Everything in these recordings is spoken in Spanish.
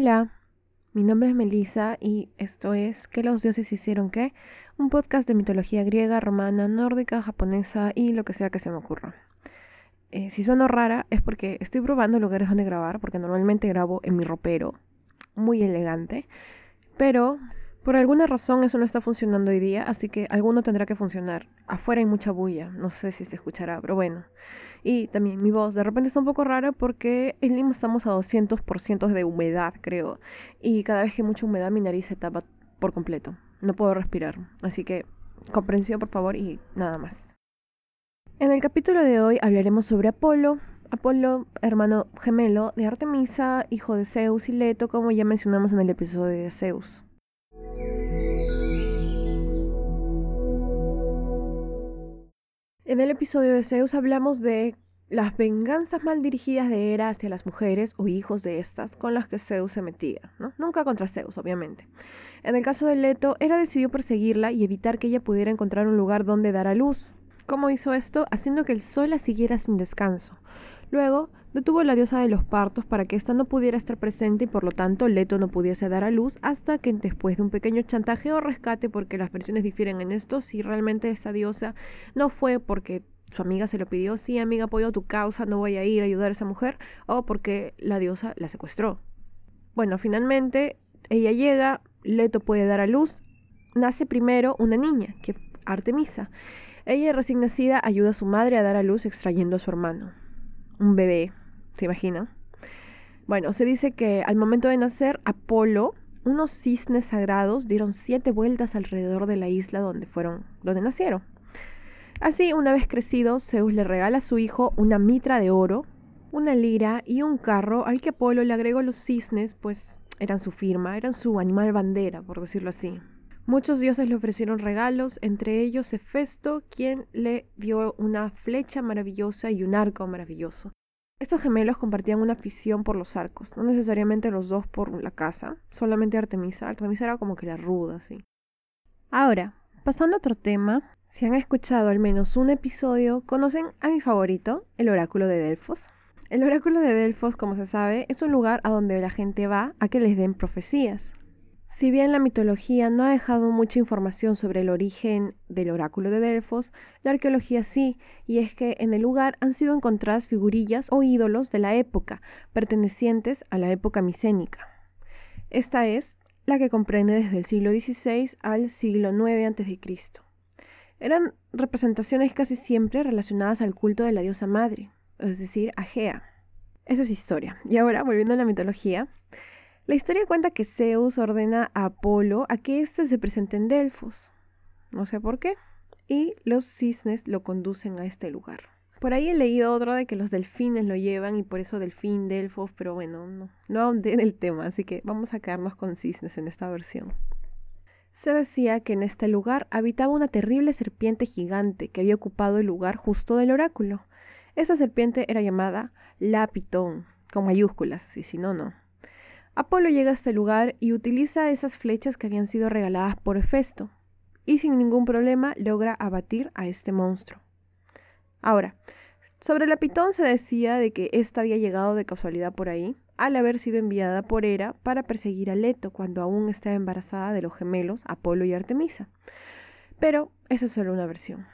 Hola, mi nombre es Melissa y esto es ¿Qué los dioses hicieron qué? Un podcast de mitología griega, romana, nórdica, japonesa y lo que sea que se me ocurra. Eh, si sueno rara es porque estoy probando lugares donde grabar, porque normalmente grabo en mi ropero, muy elegante, pero por alguna razón eso no está funcionando hoy día, así que alguno tendrá que funcionar. Afuera hay mucha bulla, no sé si se escuchará, pero bueno. Y también mi voz de repente está un poco rara porque en Lima estamos a 200% de humedad, creo. Y cada vez que hay mucha humedad mi nariz se tapa por completo. No puedo respirar. Así que comprensión por favor y nada más. En el capítulo de hoy hablaremos sobre Apolo. Apolo, hermano gemelo de Artemisa, hijo de Zeus y Leto, como ya mencionamos en el episodio de Zeus. En el episodio de Zeus hablamos de las venganzas mal dirigidas de Hera hacia las mujeres o hijos de estas con las que Zeus se metía, ¿no? Nunca contra Zeus, obviamente. En el caso de Leto, Hera decidió perseguirla y evitar que ella pudiera encontrar un lugar donde dar a luz. ¿Cómo hizo esto? Haciendo que el sol la siguiera sin descanso. Luego, detuvo a la diosa de los partos para que ésta no pudiera estar presente y por lo tanto Leto no pudiese dar a luz hasta que después de un pequeño chantaje o rescate, porque las versiones difieren en esto, si realmente esa diosa no fue porque su amiga se lo pidió, sí amiga apoyo tu causa, no voy a ir a ayudar a esa mujer, o porque la diosa la secuestró. Bueno, finalmente ella llega, Leto puede dar a luz, nace primero una niña, que Artemisa. Ella recién nacida ayuda a su madre a dar a luz extrayendo a su hermano. Un bebé, ¿Se imagina? Bueno, se dice que al momento de nacer, Apolo, unos cisnes sagrados dieron siete vueltas alrededor de la isla donde fueron, donde nacieron. Así, una vez crecido, Zeus le regala a su hijo una mitra de oro, una lira y un carro al que Apolo le agregó los cisnes, pues eran su firma, eran su animal bandera, por decirlo así. Muchos dioses le ofrecieron regalos, entre ellos Hefesto, quien le dio una flecha maravillosa y un arco maravilloso. Estos gemelos compartían una afición por los arcos, no necesariamente los dos por la casa, solamente Artemisa. Artemisa era como que la ruda, sí. Ahora, pasando a otro tema, si han escuchado al menos un episodio, conocen a mi favorito, el oráculo de Delfos. El oráculo de Delfos, como se sabe, es un lugar a donde la gente va a que les den profecías. Si bien la mitología no ha dejado mucha información sobre el origen del oráculo de Delfos, la arqueología sí, y es que en el lugar han sido encontradas figurillas o ídolos de la época, pertenecientes a la época micénica. Esta es la que comprende desde el siglo XVI al siglo IX a.C. Eran representaciones casi siempre relacionadas al culto de la diosa madre, es decir, a Gea. Eso es historia. Y ahora, volviendo a la mitología, la historia cuenta que Zeus ordena a Apolo a que éste se presente en Delfos. No sé por qué. Y los cisnes lo conducen a este lugar. Por ahí he leído otro de que los delfines lo llevan y por eso delfín, Delfos, pero bueno, no, no ahondé en el tema, así que vamos a quedarnos con cisnes en esta versión. Se decía que en este lugar habitaba una terrible serpiente gigante que había ocupado el lugar justo del oráculo. Esa serpiente era llamada Lapitón, con mayúsculas, y si no, no. Apolo llega a este lugar y utiliza esas flechas que habían sido regaladas por Hefesto, y sin ningún problema logra abatir a este monstruo. Ahora, sobre la pitón se decía de que ésta había llegado de casualidad por ahí, al haber sido enviada por Hera para perseguir a Leto cuando aún estaba embarazada de los gemelos Apolo y Artemisa. Pero esa es solo una versión.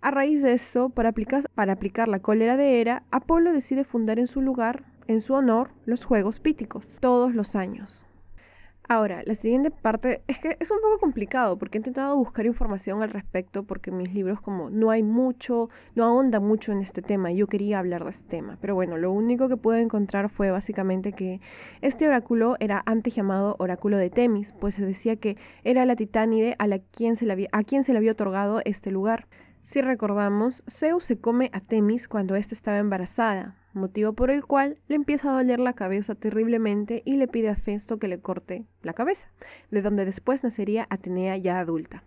A raíz de eso, para aplicar, para aplicar la cólera de Hera, Apolo decide fundar en su lugar en su honor los Juegos Píticos, todos los años. Ahora, la siguiente parte es que es un poco complicado porque he intentado buscar información al respecto porque mis libros como no hay mucho, no ahonda mucho en este tema y yo quería hablar de este tema. Pero bueno, lo único que pude encontrar fue básicamente que este oráculo era antes llamado oráculo de Temis, pues se decía que era la titánide a, la quien se le a quien se le había otorgado este lugar. Si recordamos, Zeus se come a Temis cuando ésta estaba embarazada, motivo por el cual le empieza a doler la cabeza terriblemente y le pide a Festo que le corte la cabeza, de donde después nacería Atenea ya adulta.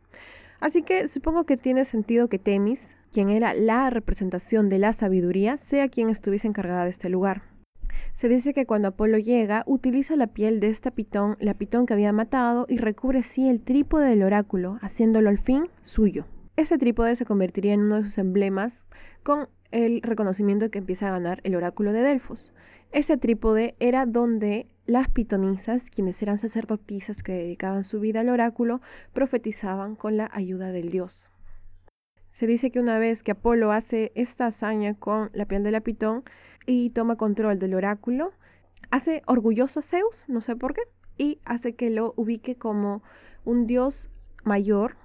Así que supongo que tiene sentido que Temis, quien era la representación de la sabiduría, sea quien estuviese encargada de este lugar. Se dice que cuando Apolo llega, utiliza la piel de esta pitón, la pitón que había matado, y recubre así el trípode del oráculo, haciéndolo al fin suyo. Ese trípode se convertiría en uno de sus emblemas con el reconocimiento que empieza a ganar el oráculo de Delfos. Ese trípode era donde las pitonisas, quienes eran sacerdotisas que dedicaban su vida al oráculo, profetizaban con la ayuda del dios. Se dice que una vez que Apolo hace esta hazaña con la piel de la pitón y toma control del oráculo, hace orgulloso a Zeus, no sé por qué, y hace que lo ubique como un dios mayor.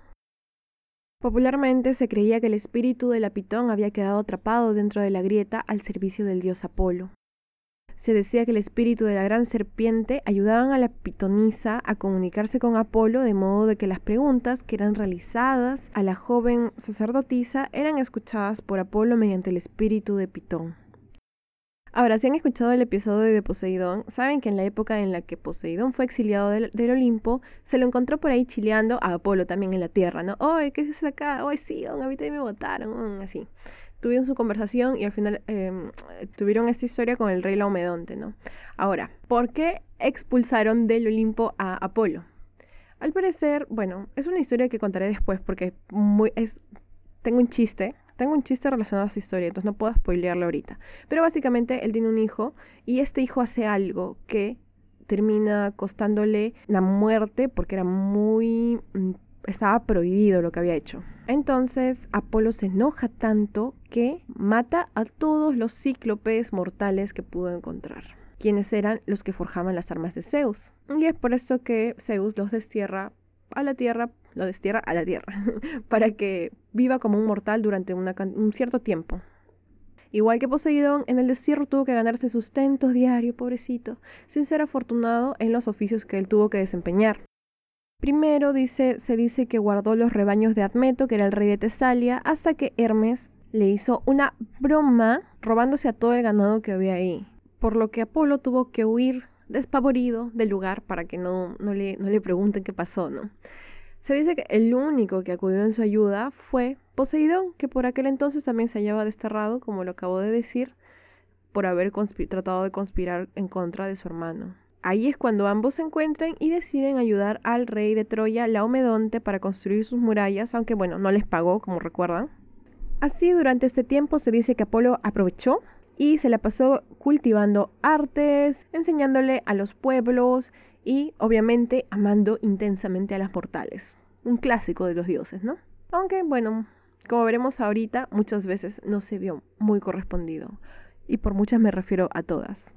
Popularmente se creía que el espíritu de la pitón había quedado atrapado dentro de la grieta al servicio del dios Apolo se decía que el espíritu de la gran serpiente ayudaban a la pitonisa a comunicarse con Apolo de modo de que las preguntas que eran realizadas a la joven sacerdotisa eran escuchadas por Apolo mediante el espíritu de Pitón. Ahora, si han escuchado el episodio de Poseidón, saben que en la época en la que Poseidón fue exiliado del, Olimpo, se lo encontró por ahí chileando a Apolo también en la tierra, ¿no? ¡Ay, qué es acá! ¡Ay, sí! A mí también me votaron! Así tuvieron su conversación y al final em, tuvieron esta historia con el rey Laomedonte, ¿no? Ahora, ¿por qué expulsaron del Olimpo a Apolo? Al parecer, bueno, es una historia que contaré después porque muy, es, tengo un chiste, tengo un chiste relacionado a esa historia, entonces no puedo spoilearlo ahorita. Pero básicamente él tiene un hijo y este hijo hace algo que termina costándole la muerte porque era muy mm, estaba prohibido lo que había hecho. Entonces Apolo se enoja tanto que mata a todos los cíclopes mortales que pudo encontrar, quienes eran los que forjaban las armas de Zeus. Y es por eso que Zeus los destierra a la tierra, lo destierra a la tierra, para que viva como un mortal durante un cierto tiempo. Igual que Poseidón, en el destierro tuvo que ganarse sustento diario, pobrecito, sin ser afortunado en los oficios que él tuvo que desempeñar. Primero dice, se dice que guardó los rebaños de Admeto, que era el rey de Tesalia, hasta que Hermes le hizo una broma robándose a todo el ganado que había ahí, por lo que Apolo tuvo que huir despavorido del lugar para que no, no, le, no le pregunten qué pasó, ¿no? Se dice que el único que acudió en su ayuda fue Poseidón, que por aquel entonces también se hallaba desterrado, como lo acabo de decir, por haber tratado de conspirar en contra de su hermano. Ahí es cuando ambos se encuentran y deciden ayudar al rey de Troya, Laomedonte, para construir sus murallas, aunque bueno, no les pagó, como recuerdan. Así, durante este tiempo se dice que Apolo aprovechó y se la pasó cultivando artes, enseñándole a los pueblos y obviamente amando intensamente a las mortales. Un clásico de los dioses, ¿no? Aunque bueno, como veremos ahorita, muchas veces no se vio muy correspondido. Y por muchas me refiero a todas.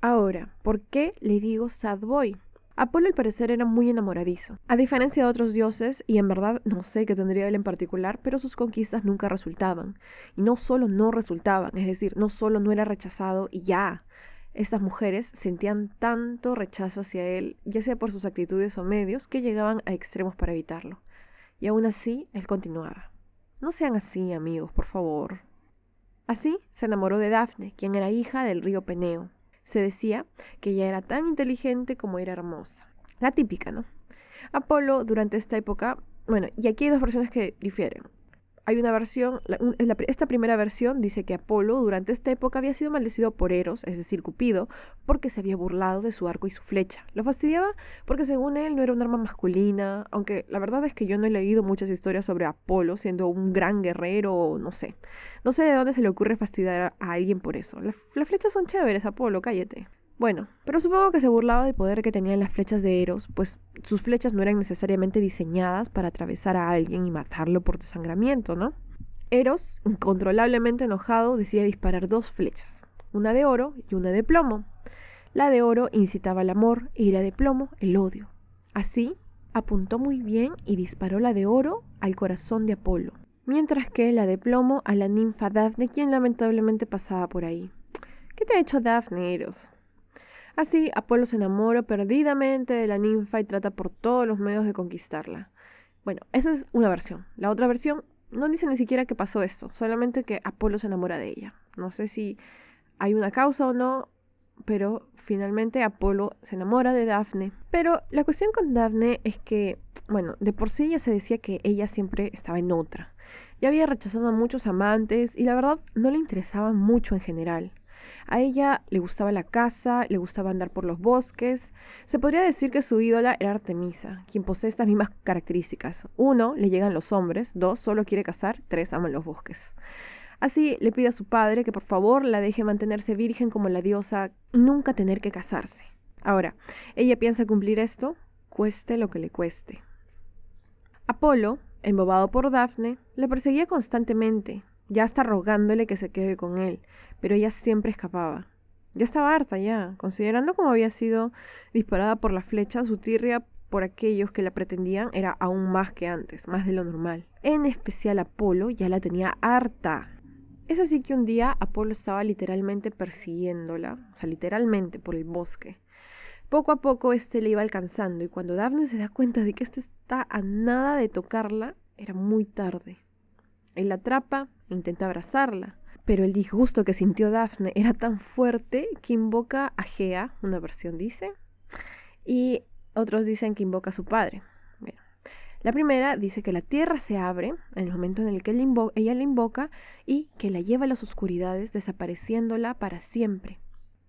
Ahora, ¿por qué le digo sad boy? Apolo al parecer era muy enamoradizo. A diferencia de otros dioses, y en verdad no sé qué tendría él en particular, pero sus conquistas nunca resultaban. Y no solo no resultaban, es decir, no solo no era rechazado y ya. Estas mujeres sentían tanto rechazo hacia él, ya sea por sus actitudes o medios, que llegaban a extremos para evitarlo. Y aún así, él continuaba. No sean así, amigos, por favor. Así se enamoró de Dafne, quien era hija del río Peneo, se decía que ella era tan inteligente como era hermosa. La típica, ¿no? Apolo durante esta época, bueno, y aquí hay dos versiones que difieren hay una versión, esta primera versión dice que Apolo durante esta época había sido maldecido por Eros, es decir, Cupido, porque se había burlado de su arco y su flecha. Lo fastidiaba porque según él no era un arma masculina, aunque la verdad es que yo no he leído muchas historias sobre Apolo siendo un gran guerrero, no sé. No sé de dónde se le ocurre fastidiar a alguien por eso. las flechas son chéveres, Apolo, cállate. Bueno, pero supongo que se burlaba del poder que tenían las flechas de Eros, pues sus flechas no eran necesariamente diseñadas para atravesar a alguien y matarlo por desangramiento, ¿no? Eros, incontrolablemente enojado, decide disparar dos flechas, una de oro y una de plomo. La de oro incitaba el amor y la de plomo el odio. Así, apuntó muy bien y disparó la de oro al corazón de Apolo, mientras que la de plomo a la ninfa Dafne, quien lamentablemente pasaba por ahí. ¿Qué te ha hecho Dafne, Eros? Así, Apolo se enamora perdidamente de la ninfa y trata por todos los medios de conquistarla. Bueno, esa es una versión. La otra versión no dice ni siquiera que pasó esto, solamente que Apolo se enamora de ella. No sé si hay una causa o no, pero finalmente Apolo se enamora de Dafne. Pero la cuestión con Dafne es que, bueno, de por sí ya se decía que ella siempre estaba en otra. Ya había rechazado a muchos amantes y la verdad no le interesaba mucho en general. A ella le gustaba la caza, le gustaba andar por los bosques. Se podría decir que su ídola era Artemisa, quien posee estas mismas características. Uno, le llegan los hombres. Dos, solo quiere cazar. Tres, ama los bosques. Así le pide a su padre que por favor la deje mantenerse virgen como la diosa y nunca tener que casarse. Ahora, ella piensa cumplir esto, cueste lo que le cueste. Apolo, embobado por Dafne, le perseguía constantemente, ya hasta rogándole que se quede con él, pero ella siempre escapaba. Ya estaba harta ya, considerando cómo había sido disparada por la flecha, su tirria por aquellos que la pretendían era aún más que antes, más de lo normal. En especial Apolo ya la tenía harta. Es así que un día Apolo estaba literalmente persiguiéndola, o sea, literalmente por el bosque. Poco a poco este le iba alcanzando y cuando Daphne se da cuenta de que este está a nada de tocarla, era muy tarde. Él la atrapa e intenta abrazarla, pero el disgusto que sintió Daphne era tan fuerte que invoca a Gea, una versión dice, y otros dicen que invoca a su padre. la primera dice que la tierra se abre en el momento en el que ella le invoca y que la lleva a las oscuridades, desapareciéndola para siempre,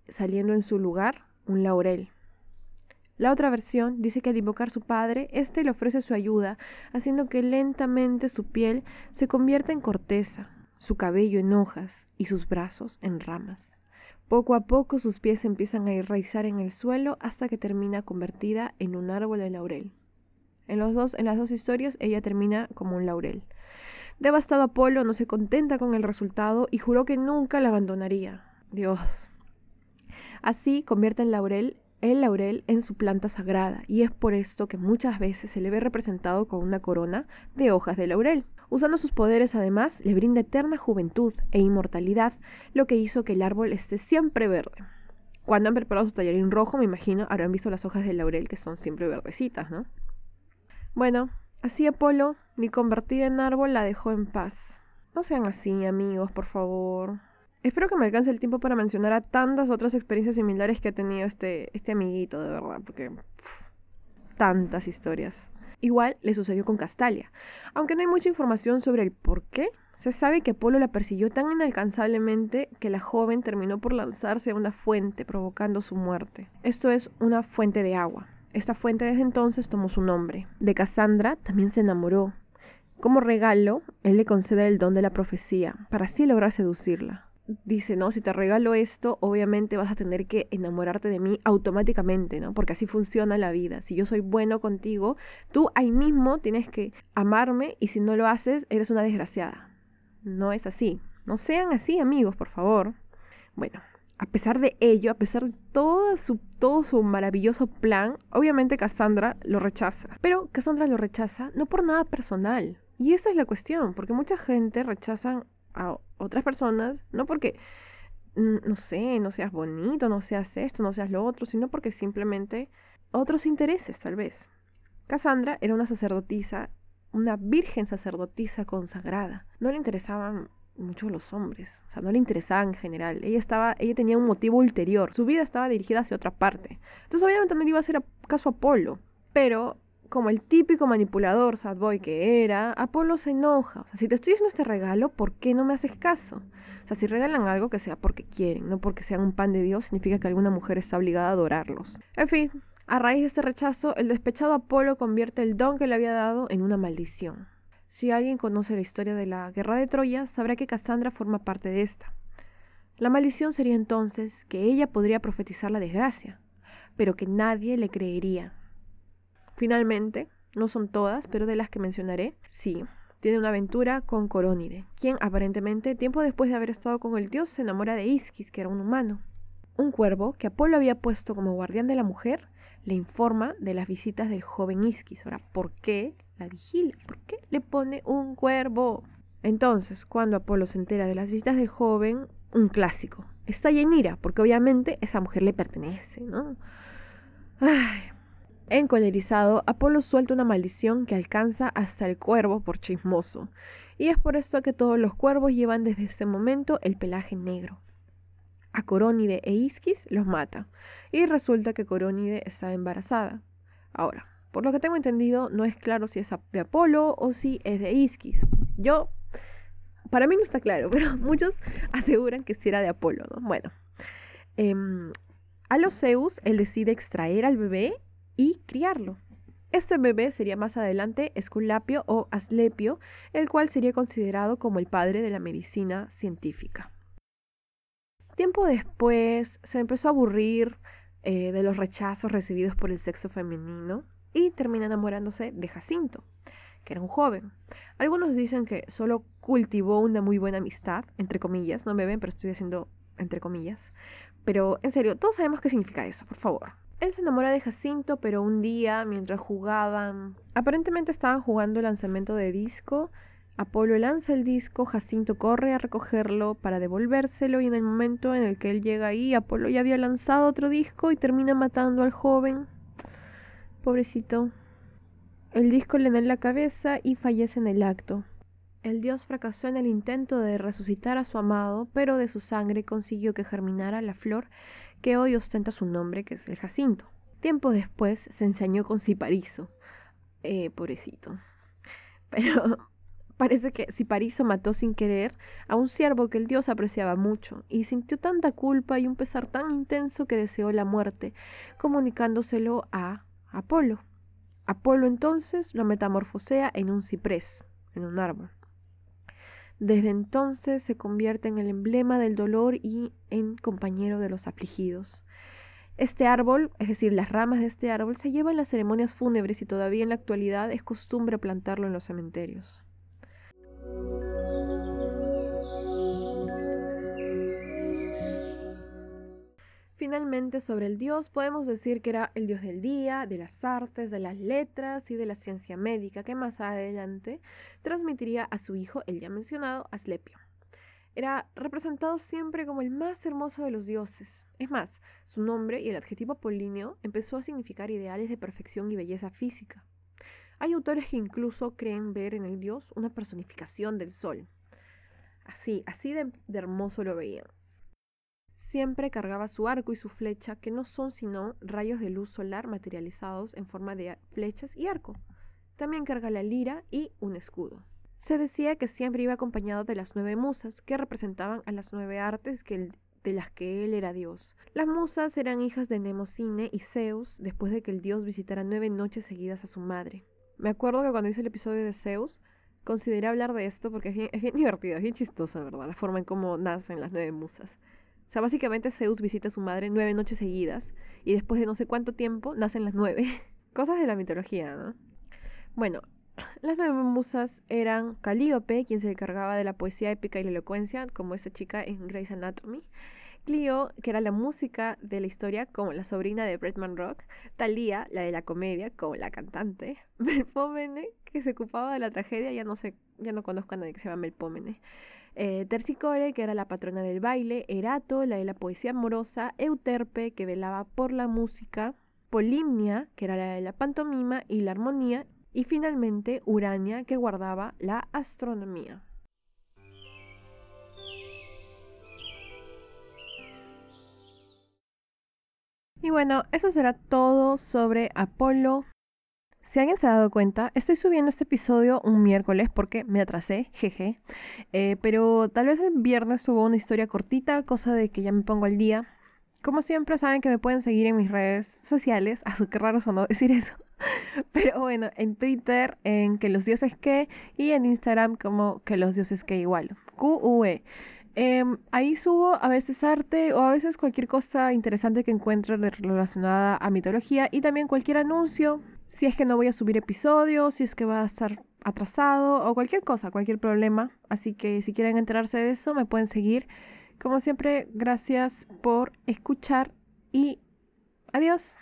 saliendo en su lugar un laurel, la otra versión dice que al invocar a su padre, éste le ofrece su ayuda, haciendo que lentamente su piel se convierta en corteza, su cabello en hojas y sus brazos en ramas. Poco a poco sus pies empiezan a enraizar en el suelo hasta que termina convertida en un árbol de laurel. En, los dos, en las dos historias ella termina como un laurel. Devastado Apolo no se contenta con el resultado y juró que nunca la abandonaría. Dios. Así convierte en laurel el laurel en su planta sagrada y es por esto que muchas veces se le ve representado con una corona de hojas de laurel. Usando sus poderes además le brinda eterna juventud e inmortalidad, lo que hizo que el árbol esté siempre verde. Cuando han preparado su tallarín rojo, me imagino, habrán visto las hojas de laurel que son siempre verdecitas, ¿no? Bueno, así Apolo, ni convertida en árbol, la dejó en paz. No sean así, amigos, por favor. Espero que me alcance el tiempo para mencionar a tantas otras experiencias similares que ha tenido este, este amiguito, de verdad, porque tantas historias. Igual le sucedió con Castalia. Aunque no hay mucha información sobre el por qué, se sabe que Apolo la persiguió tan inalcanzablemente que la joven terminó por lanzarse a una fuente, provocando su muerte. Esto es una fuente de agua. Esta fuente desde entonces tomó su nombre. De Cassandra también se enamoró. Como regalo, él le concede el don de la profecía, para así lograr seducirla dice, no, si te regalo esto, obviamente vas a tener que enamorarte de mí automáticamente, ¿no? Porque así funciona la vida. Si yo soy bueno contigo, tú ahí mismo tienes que amarme y si no lo haces, eres una desgraciada. No es así. No sean así, amigos, por favor. Bueno, a pesar de ello, a pesar de todo su, todo su maravilloso plan, obviamente Cassandra lo rechaza. Pero Cassandra lo rechaza no por nada personal. Y esa es la cuestión, porque mucha gente rechaza a otras personas, no porque, no sé, no seas bonito, no seas esto, no seas lo otro, sino porque simplemente otros intereses, tal vez. Cassandra era una sacerdotisa, una virgen sacerdotisa consagrada. No le interesaban mucho los hombres, o sea, no le interesaba en general. Ella estaba, ella tenía un motivo ulterior. Su vida estaba dirigida hacia otra parte. Entonces, obviamente no le iba a hacer caso a Apolo, pero como el típico manipulador sad boy que era, Apolo se enoja. O sea, si te estoy haciendo este regalo, ¿por qué no me haces caso? O sea, si regalan algo que sea porque quieren, no porque sean un pan de Dios, significa que alguna mujer está obligada a adorarlos. En fin, a raíz de este rechazo, el despechado Apolo convierte el don que le había dado en una maldición. Si alguien conoce la historia de la guerra de Troya, sabrá que Cassandra forma parte de esta. La maldición sería entonces que ella podría profetizar la desgracia, pero que nadie le creería, Finalmente, no son todas, pero de las que mencionaré, sí, tiene una aventura con Corónide, quien aparentemente, tiempo después de haber estado con el dios, se enamora de Isquis, que era un humano. Un cuervo que Apolo había puesto como guardián de la mujer le informa de las visitas del joven Isquis. Ahora, ¿por qué la vigila? ¿Por qué le pone un cuervo? Entonces, cuando Apolo se entera de las visitas del joven, un clásico. Está en ira, porque obviamente esa mujer le pertenece, ¿no? Ay, Encolerizado, Apolo suelta una maldición que alcanza hasta el cuervo por chismoso, y es por esto que todos los cuervos llevan desde ese momento el pelaje negro. A Corónide e Isquis los mata, y resulta que Corónide está embarazada. Ahora, por lo que tengo entendido, no es claro si es de Apolo o si es de Isquis. Yo, para mí no está claro, pero muchos aseguran que sí era de Apolo, ¿no? Bueno, Em, a los Zeus, él decide extraer al bebé y criarlo. Este bebé sería más adelante Esculapio o Aslepio, el cual sería considerado como el padre de la medicina científica. Tiempo después se empezó a aburrir eh, de los rechazos recibidos por el sexo femenino y termina enamorándose de Jacinto, que era un joven. Algunos dicen que solo cultivó una muy buena amistad, entre comillas, no me ven, pero estoy haciendo entre comillas. Pero en serio, todos sabemos qué significa eso, por favor. Él se enamora de Jacinto, pero un día, mientras jugaban, aparentemente estaban jugando el lanzamiento de disco. Apolo lanza el disco, Jacinto corre a recogerlo para devolvérselo y en el momento en el que él llega ahí, Apolo ya había lanzado otro disco y termina matando al joven. Pobrecito. El disco le da en la cabeza y fallece en el acto. El dios fracasó en el intento de resucitar a su amado, pero de su sangre consiguió que germinara la flor que hoy ostenta su nombre, que es el jacinto. Tiempo después se ensañó con Cipariso. Eh, pobrecito. Pero parece que Cipariso mató sin querer a un siervo que el dios apreciaba mucho, y sintió tanta culpa y un pesar tan intenso que deseó la muerte, comunicándoselo a Apolo. Apolo entonces lo metamorfosea en un ciprés, en un árbol. Desde entonces se convierte en el emblema del dolor y en compañero de los afligidos. Este árbol, es decir, las ramas de este árbol, se llevan las ceremonias fúnebres y todavía en la actualidad es costumbre plantarlo en los cementerios. Finalmente, sobre el dios podemos decir que era el dios del día, de las artes, de las letras y de la ciencia médica, que más adelante transmitiría a su hijo, el ya mencionado, Aslepio. Era representado siempre como el más hermoso de los dioses. Es más, su nombre y el adjetivo apolíneo empezó a significar ideales de perfección y belleza física. Hay autores que incluso creen ver en el dios una personificación del sol. Así, así de, de hermoso lo veían. Siempre cargaba su arco y su flecha, que no son sino rayos de luz solar materializados en forma de flechas y arco. También carga la lira y un escudo. Se decía que siempre iba acompañado de las nueve musas, que representaban a las nueve artes de las que él era dios. Las musas eran hijas de Nemocine y Zeus después de que el dios visitara nueve noches seguidas a su madre. Me acuerdo que cuando hice el episodio de Zeus, consideré hablar de esto porque es bien, es bien divertido, es bien chistoso, ¿verdad? La forma en cómo nacen las nueve musas. O sea, básicamente Zeus visita a su madre nueve noches seguidas y después de no sé cuánto tiempo nacen las nueve. Cosas de la mitología, ¿no? Bueno, las nueve musas eran Calíope, quien se encargaba de la poesía épica y la elocuencia, como esa chica en Grey's Anatomy. Clio, que era la música de la historia, como la sobrina de Bretman Rock. Talía, la de la comedia, como la cantante. Melpomene, que se ocupaba de la tragedia, ya no sé, ya no conozco a nadie que se llama Melpomene. Eh, Tercicore, que era la patrona del baile, Erato, la de la poesía amorosa, Euterpe, que velaba por la música, Polimnia, que era la de la pantomima y la armonía, y finalmente Urania, que guardaba la astronomía. Y bueno, eso será todo sobre Apolo si alguien se ha dado cuenta, estoy subiendo este episodio un miércoles porque me atrasé, jeje. Eh, pero tal vez el viernes tuvo una historia cortita, cosa de que ya me pongo al día. Como siempre, saben que me pueden seguir en mis redes sociales. Ah, qué raro sonó decir eso. Pero bueno, en Twitter, en que los dioses que, y en Instagram como que los dioses que igual. QUE. Em, ahí subo a veces arte o a veces cualquier cosa interesante que encuentre relacionada a mitología y también cualquier anuncio si es que no voy a subir episodios, si es que va a estar atrasado o cualquier cosa, cualquier problema. Así que si quieren enterarse de eso, me pueden seguir. Como siempre, gracias por escuchar y adiós.